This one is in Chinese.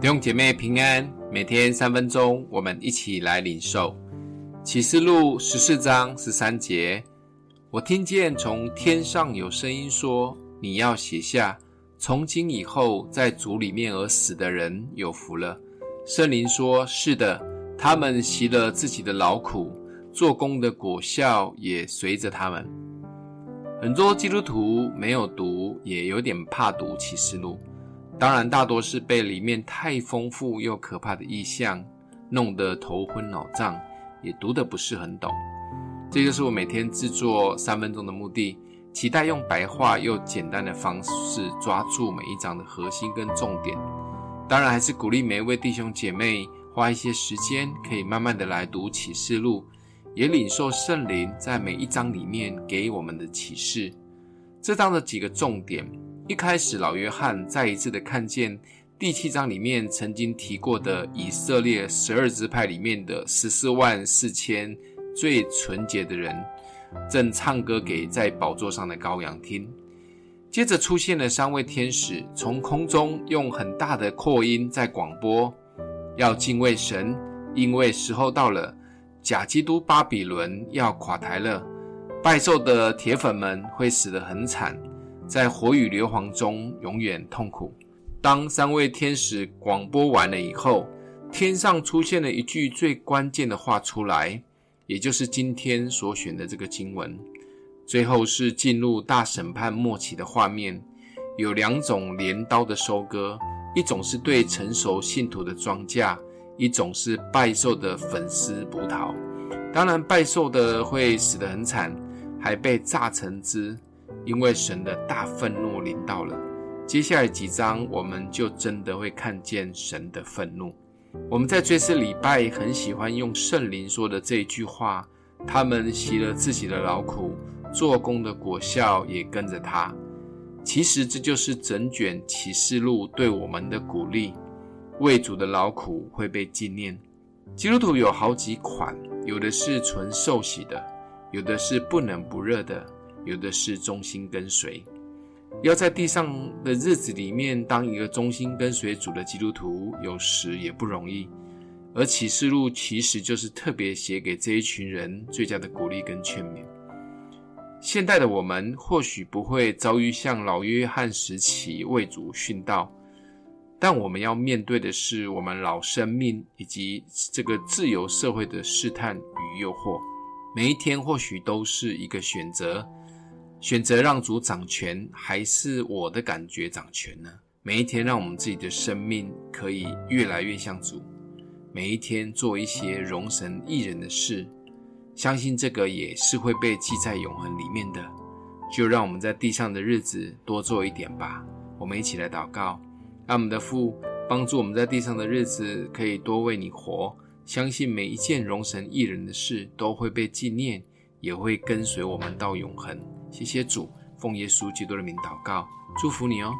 弟兄姐妹平安，每天三分钟，我们一起来领受启示录十四章十三节。我听见从天上有声音说：“你要写下，从今以后，在主里面而死的人有福了。”圣灵说：“是的，他们习了自己的劳苦，做工的果效也随着他们。”很多基督徒没有读，也有点怕读启示录。当然，大多是被里面太丰富又可怕的意象弄得头昏脑胀，也读得不是很懂。这就是我每天制作三分钟的目的，期待用白话又简单的方式抓住每一章的核心跟重点。当然，还是鼓励每一位弟兄姐妹花一些时间，可以慢慢的来读启示录，也领受圣灵在每一章里面给我们的启示。这章的几个重点。一开始，老约翰再一次的看见第七章里面曾经提过的以色列十二支派里面的十四万四千最纯洁的人，正唱歌给在宝座上的羔羊听。接着出现了三位天使，从空中用很大的扩音在广播，要敬畏神，因为时候到了，假基督巴比伦要垮台了，拜兽的铁粉们会死得很惨。在火与硫磺中永远痛苦。当三位天使广播完了以后，天上出现了一句最关键的话出来，也就是今天所选的这个经文。最后是进入大审判末期的画面，有两种镰刀的收割，一种是对成熟信徒的庄稼，一种是拜兽的粉丝葡萄。当然，拜兽的会死得很惨，还被榨成汁。因为神的大愤怒临到了，接下来几章我们就真的会看见神的愤怒。我们在追思礼拜很喜欢用圣灵说的这一句话：他们习了自己的劳苦，做工的果效也跟着他。其实这就是整卷启示录对我们的鼓励。为主的劳苦会被纪念。基督徒有好几款，有的是纯受洗的，有的是不冷不热的。有的是忠心跟随，要在地上的日子里面当一个忠心跟随主的基督徒，有时也不容易。而启示录其实就是特别写给这一群人最佳的鼓励跟劝勉。现代的我们或许不会遭遇像老约翰时期为主殉道，但我们要面对的是我们老生命以及这个自由社会的试探与诱惑。每一天或许都是一个选择。选择让主掌权，还是我的感觉掌权呢？每一天，让我们自己的生命可以越来越像主。每一天做一些容神益人的事，相信这个也是会被记在永恒里面的。就让我们在地上的日子多做一点吧。我们一起来祷告，让我们的父帮助我们在地上的日子可以多为你活。相信每一件容神益人的事都会被纪念，也会跟随我们到永恒。谢谢主，奉耶稣基督的名祷告，祝福你哦。